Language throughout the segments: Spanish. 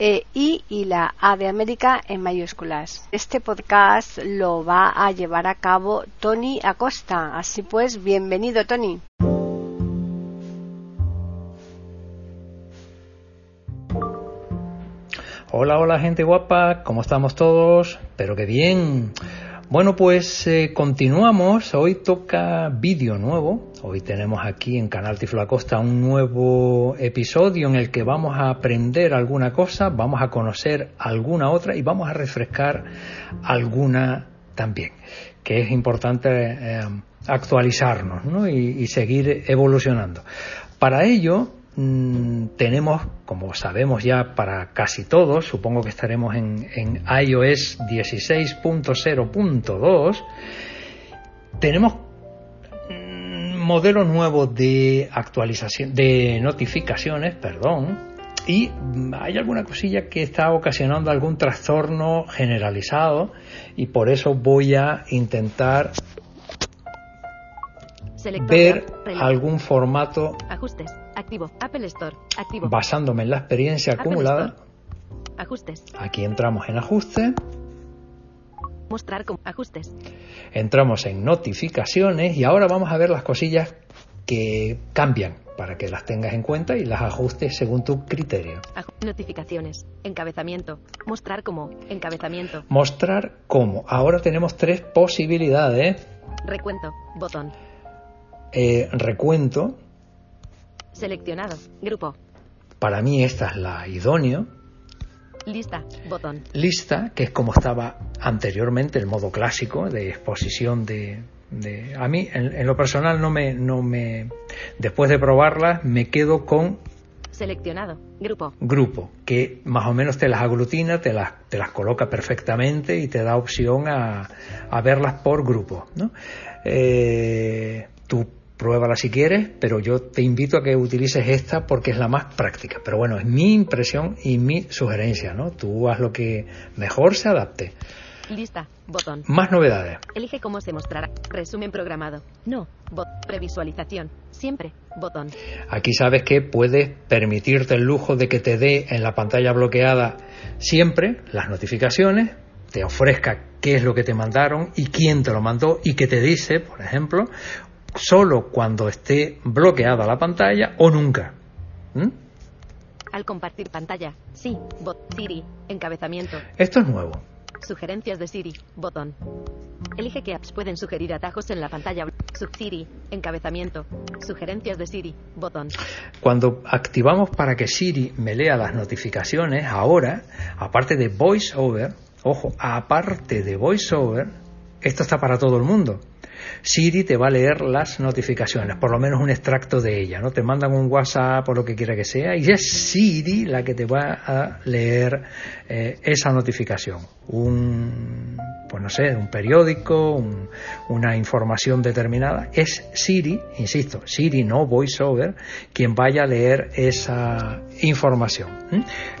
e I y la A de América en mayúsculas. Este podcast lo va a llevar a cabo Tony Acosta. Así pues, bienvenido Tony. Hola, hola gente guapa, ¿cómo estamos todos? Pero que bien. Bueno, pues eh, continuamos. Hoy toca vídeo nuevo. Hoy tenemos aquí en Canal Tiflacosta un nuevo episodio en el que vamos a aprender alguna cosa, vamos a conocer alguna otra y vamos a refrescar alguna también. Que es importante eh, actualizarnos ¿no? y, seguir evolucionando. Para ello, Mm, tenemos, como sabemos ya para casi todos, supongo que estaremos en, iOS 16.0.2, tenemos modelos nuevos de actualización, de notificaciones, perdón, y hay alguna cosilla que está ocasionando algún trastorno generalizado y por eso voy a intentar ver algún formato ajustes. Activo. Apple Store. Activo. basándome en la experiencia acumulada. Ajustes. Aquí entramos en ajuste mostrar con ajustes entramos en notificaciones y ahora vamos a ver las cosillas que cambian para que las tengas en cuenta y las ajustes según tu criterio. Notificaciones, encabezamiento, mostrar como, encabezamiento. Mostrar como. Ahora tenemos tres posibilidades. Recuento, botón. Eh, recuento. Seleccionado. Grupo. Para mí esta es la idónea. Lista. Botón. Lista, que es como estaba anteriormente el modo clásico de exposición de... a mí, en, lo personal, no me, no me... Después de probarla, me quedo con Seleccionado. Grupo. Grupo, que más o menos te las aglutina, te las, te las coloca perfectamente y te da opción a, a verlas por grupo. ¿no? Eh, tú pruébala si quieres, pero yo te invito a que utilices esta porque es la más práctica. Pero bueno, es mi impresión y mi sugerencia, ¿no? Tú haz lo que mejor se adapte. Lista, botón. Más novedades. Elige cómo se mostrará. Resumen programado. No, bot. Previsualización. Siempre, botón. Aquí sabes que puedes permitirte el lujo de que te dé en la pantalla bloqueada siempre las notificaciones, te ofrezca qué es lo que te mandaron y quién te lo mandó y que te dice, por ejemplo, solo cuando esté bloqueada la pantalla o nunca. ¿Mm? Al compartir pantalla, sí, bot, Siri, encabezamiento. Esto es nuevo. Sugerencias de Siri, botón. Elige qué apps pueden sugerir atajos en la pantalla. Sub Siri, encabezamiento. Sugerencias de Siri, botón. Cuando activamos para que Siri me lea las notificaciones, ahora, aparte de VoiceOver, ojo, aparte de VoiceOver, esto está para todo el mundo. Siri te va a leer las notificaciones, por lo menos un extracto de ella, ¿no? Te mandan un WhatsApp o lo que quiera que sea y es Siri la que te va a leer eh, esa notificación. Un, pues no sé, un periódico, una información determinada. Es Siri, insisto, Siri no VoiceOver, quien vaya a leer esa información.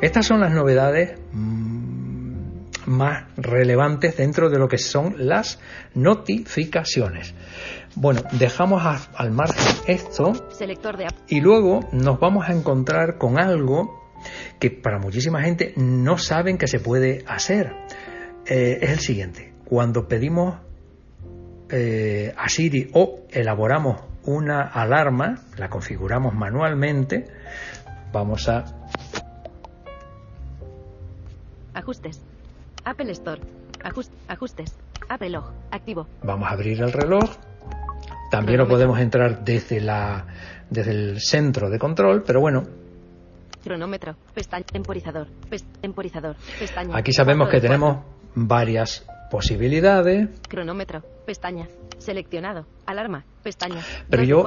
Estas son las novedades. Mm, más relevantes dentro de lo que son las notificaciones. Bueno, dejamos al margen esto y luego nos vamos a encontrar con algo que para muchísima gente no saben que se puede hacer. Eh, es el siguiente, cuando pedimos eh, a Siri o elaboramos una alarma, la configuramos manualmente, vamos a... Ajustes. Apple Store. ajustes. Apple Log. Activo. Vamos a abrir el reloj. También lo podemos entrar desde, la, desde el centro de control, pero bueno. Cronómetro. Pestaña. Temporizador. Pes- temporizador. Pestaña. Aquí sabemos que tenemos varias posibilidades. Cronómetro. Pestaña. Seleccionado. Alarma. Pestaña. pero yo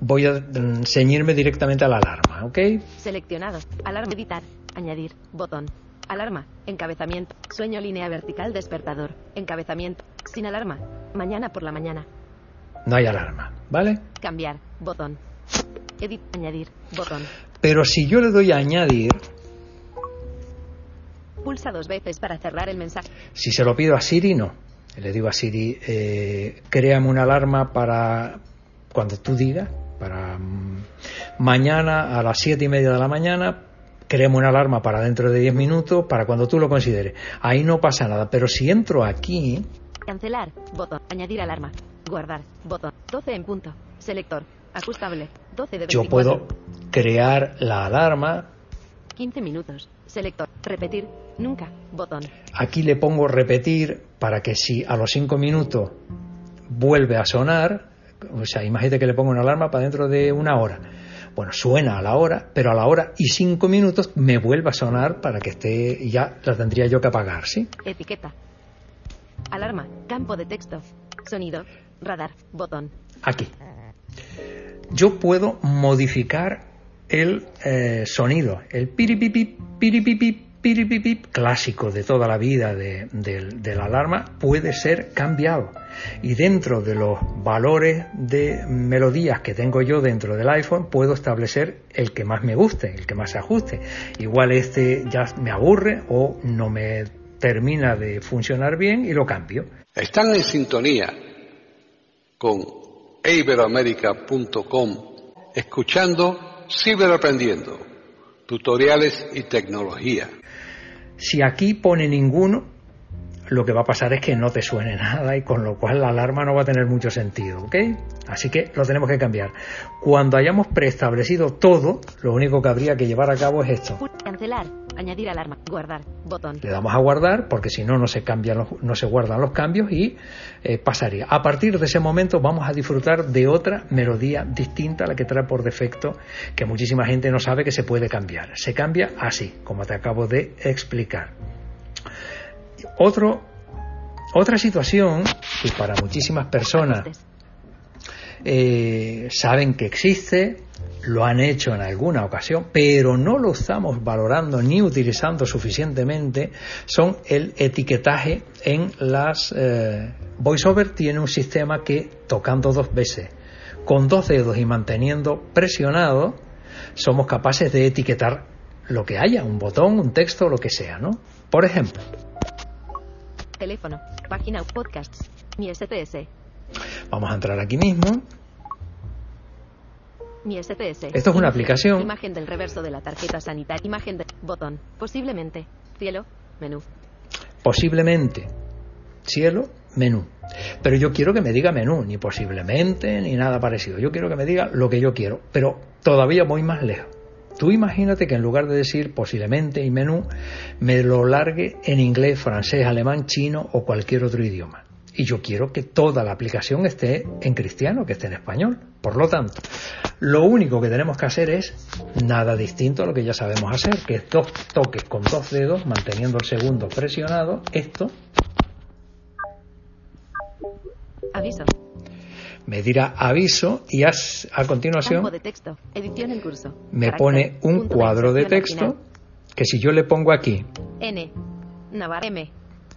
voy a ceñirme directamente a la alarma, ¿ok? Seleccionado. Alarma. Editar. Añadir. Botón. Alarma. Encabezamiento. Sueño línea vertical despertador. Encabezamiento. Sin alarma. Mañana por la mañana. No hay alarma, ¿vale? Cambiar. Botón. Edit. Añadir. Botón. Pero si yo le doy a añadir, Pulsa dos veces para cerrar el mensaje. si se lo pido a Siri, no. Le digo a Siri, eh, créame una alarma para cuando tú digas, para mm, mañana a las siete y media de la mañana, créame una alarma para dentro de 10 minutos, para cuando tú lo consideres. Ahí no pasa nada, pero si entro aquí, Cancelar. Botón. Añadir alarma. Guardar. Botón. 12 en punto. Selector. Ajustable. 12 de 24. yo puedo crear la alarma, 15 minutos. Selector. Repetir. Nunca. Botón. Aquí le pongo repetir para que si a los 5 minutos vuelve a sonar, o sea, imagínate que le pongo una alarma para dentro de una hora. Bueno, suena a la hora, pero a la hora y 5 minutos me vuelve a sonar para que esté, ya la tendría yo que apagar, ¿sí? Etiqueta. Alarma. Campo de texto. Sonido. Radar. Botón. Aquí. Yo puedo modificar el eh, sonido, el piripipip, piripipip, piripipip clásico de toda la vida de, la alarma puede ser cambiado. Y dentro de los valores de melodías que tengo yo dentro del iPhone, puedo establecer el que más me guste, el que más se ajuste. Igual este ya me aburre o no me termina de funcionar bien y lo cambio. Están en sintonía con iberoamerica.com escuchando Ciberaprendiendo, tutoriales y tecnología. Si aquí pone ninguno, lo que va a pasar es que no te suene nada y con lo cual la alarma no va a tener mucho sentido, ¿ok? Así que lo tenemos que cambiar. Cuando hayamos preestablecido todo, lo único que habría que llevar a cabo es esto. Cancelar. Añadir alarma. Guardar. Botón. Le damos a guardar porque si no no se cambian los- no se guardan los cambios y eh, pasaría. A partir de ese momento vamos a disfrutar de otra melodía distinta a la que trae por defecto que muchísima gente no sabe que se puede cambiar. Se cambia así, como te acabo de explicar. Otro, otra situación que para muchísimas personas eh, saben que existe, lo han hecho en alguna ocasión, pero no lo estamos valorando ni utilizando suficientemente, son el etiquetaje en las... Eh, VoiceOver tiene un sistema que tocando dos veces, con dos dedos y manteniendo presionado, somos capaces de etiquetar lo que haya, un botón, un texto, lo que sea, ¿no? Por ejemplo, Teléfono. Página. Podcasts. Mi STS. vamos a entrar aquí mismo, Mi STS. Esto es una aplicación. Imagen del reverso de la tarjeta sanitaria. Imagen de. Botón. Posiblemente. Cielo. Menú. posiblemente cielo, menú. Pero yo quiero que me diga menú, ni posiblemente, ni nada parecido. Yo quiero que me diga lo que yo quiero, pero todavía voy más lejos. Tú imagínate que en lugar de decir posiblemente y menú, me lo largue en inglés, francés, alemán, chino o cualquier otro idioma. Y yo quiero que toda la aplicación esté en cristiano, que esté en español. Por lo tanto, lo único que tenemos que hacer es nada distinto a lo que ya sabemos hacer, que es dos toques con dos dedos, manteniendo el segundo presionado, esto Aviso. Me dirá aviso y as- a continuación Campo de texto. Edición en curso. me pone un cuadro de texto que si yo le pongo aquí. N. Navarra. M.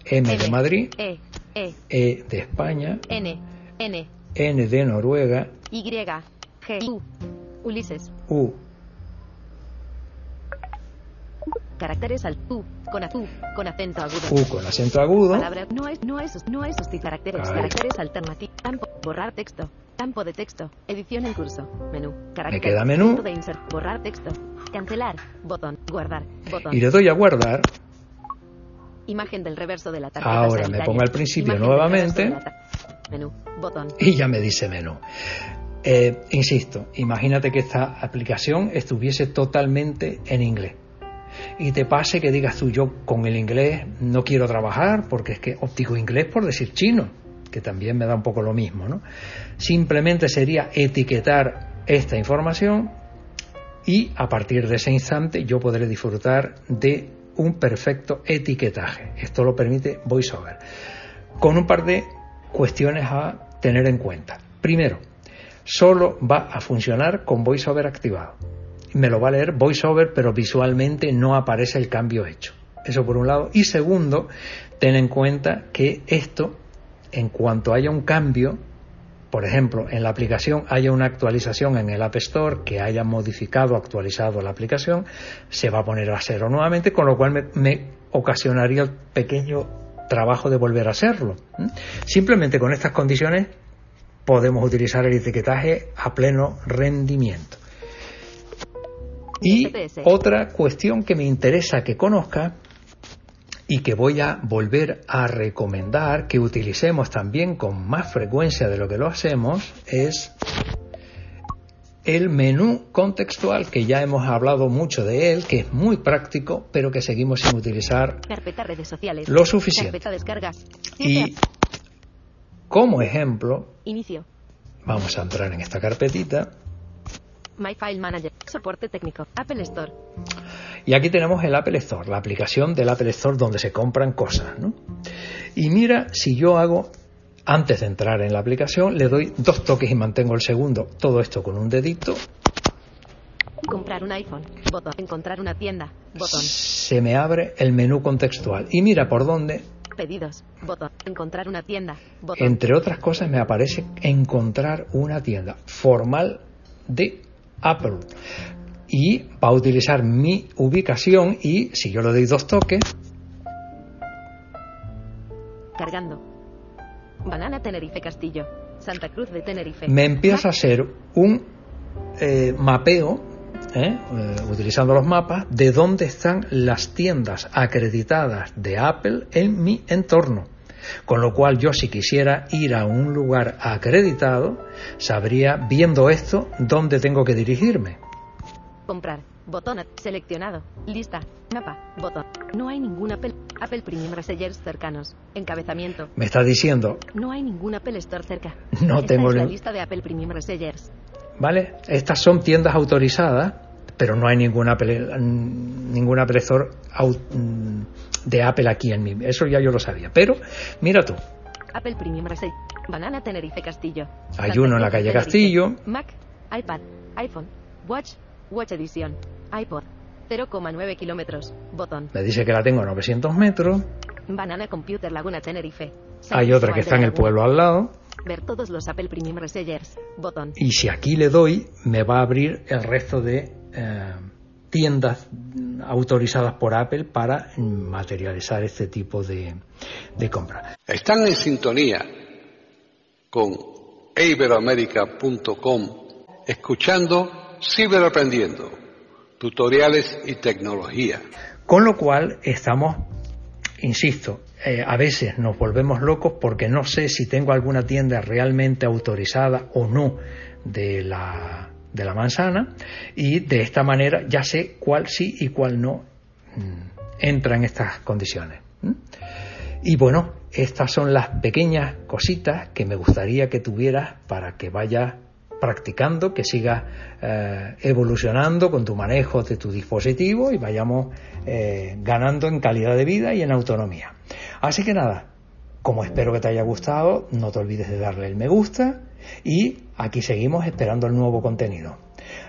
M de Madrid, E. E. E de España, N. N. N de Noruega, Y. G. U. Ulises. U, Caracteres al U. Con a U. Con acento agudo. U con acento agudo, Palabra no es no es no es susti- caracteres caracteres alternativos campo borrar texto campo de texto edición en curso menú carácter queda menú. de insert borrar texto cancelar botón guardar botón y le doy a guardar, imagen del reverso de la tarjeta Ahora me sanitaria. pongo al principio Imagen nuevamente. menú botón y ya me dice menú. Eh, insisto, imagínate que esta aplicación estuviese totalmente en inglés y te pase que digas tú, yo con el inglés no quiero trabajar porque es que óptico inglés por decir chino, que también me da un poco lo mismo, ¿no? Simplemente sería etiquetar esta información y a partir de ese instante yo podré disfrutar de un perfecto etiquetaje. Esto lo permite VoiceOver. Con un par de cuestiones a tener en cuenta. Primero, solo va a funcionar con VoiceOver activado. Me lo va a leer VoiceOver, pero visualmente no aparece el cambio hecho. Eso por un lado. Y segundo, ten en cuenta que esto, en cuanto haya un cambio, por ejemplo, en la aplicación haya una actualización en el App Store que haya modificado, actualizado la aplicación, se va a poner a cero nuevamente, con lo cual me, me ocasionaría el pequeño trabajo de volver a hacerlo. Simplemente con estas condiciones podemos utilizar el etiquetaje a pleno rendimiento. Y otra cuestión que me interesa que conozca y que voy a volver a recomendar que utilicemos también con más frecuencia de lo que lo hacemos es el menú contextual, que ya hemos hablado mucho de él, que es muy práctico, pero que seguimos sin utilizar redes sociales, lo suficiente. Y como ejemplo, inicio. Vamos a entrar en esta carpetita. My File Manager, soporte técnico, Apple Store. Y aquí tenemos el Apple Store, la aplicación del Apple Store donde se compran cosas. ¿no? Y mira, si yo hago antes de entrar en la aplicación, le doy dos toques y mantengo el segundo. Todo esto con un dedito. Comprar un iPhone. Botón. Encontrar una tienda. Botón. Se me abre el menú contextual. Y mira por dónde. Pedidos. Botón. Encontrar una tienda. Botón. Entre otras cosas me aparece encontrar una tienda formal de Apple. Y va a utilizar mi ubicación y si yo le doy dos toques. Cargando. Banana Tenerife Castillo. Santa Cruz de Tenerife. Me empieza a hacer un eh, mapeo, eh, eh, utilizando los mapas, de dónde están las tiendas acreditadas de Apple en mi entorno. Con lo cual yo si quisiera ir a un lugar acreditado, sabría, viendo esto, dónde tengo que dirigirme. Comprar. Botón seleccionado. Lista. Mapa. Botón. No hay ningún Apple, Apple Premium Resellers cercanos. Encabezamiento. Me está diciendo. No hay ningún Apple Store cerca. No Esta tengo es la lista de Apple Premium Resellers. ¿Vale? Estas son tiendas autorizadas, pero no hay ningún Apple, ningún au- mm, de Apple aquí en mí. Eso ya yo lo sabía. Pero, mira tú, Apple Premium Resellers. Banana Tenerife Castillo. Hay uno en la calle. Castillo. Mac, iPad, iPhone, Watch, Watch Edition, iPod. 0,9 kilómetros. Botón. me dice que la tengo a 900 metros. Banana Computer Laguna Tenerife. Hay otra que está en el pueblo al lado. Ver todos los Apple Premium Resellers. Botón. Y si aquí le doy, me va a abrir el resto de eh, tiendas autorizadas por Apple para materializar este tipo de, de compra. Están en sintonía con iberoamerica.com escuchando Ciberaprendiendo, tutoriales y tecnología. Con lo cual estamos, insisto, eh, a veces nos volvemos locos porque no sé si tengo alguna tienda realmente autorizada o no de la, de la manzana y de esta manera ya sé cuál sí y cuál no mm, entra en estas condiciones. Y bueno, estas son las pequeñas cositas que me gustaría que tuvieras para que vayas practicando, que sigas eh, evolucionando con tu manejo de tu dispositivo y vayamos eh, ganando en calidad de vida y en autonomía. Así que nada, como espero que te haya gustado, no te olvides de darle el me gusta y aquí seguimos esperando el nuevo contenido.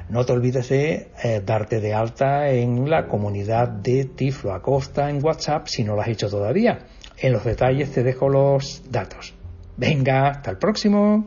No te olvides de eh, darte de alta en la comunidad de Tiflo Acosta en WhatsApp si no lo has hecho todavía. En los detalles te dejo los datos. Venga, hasta el próximo.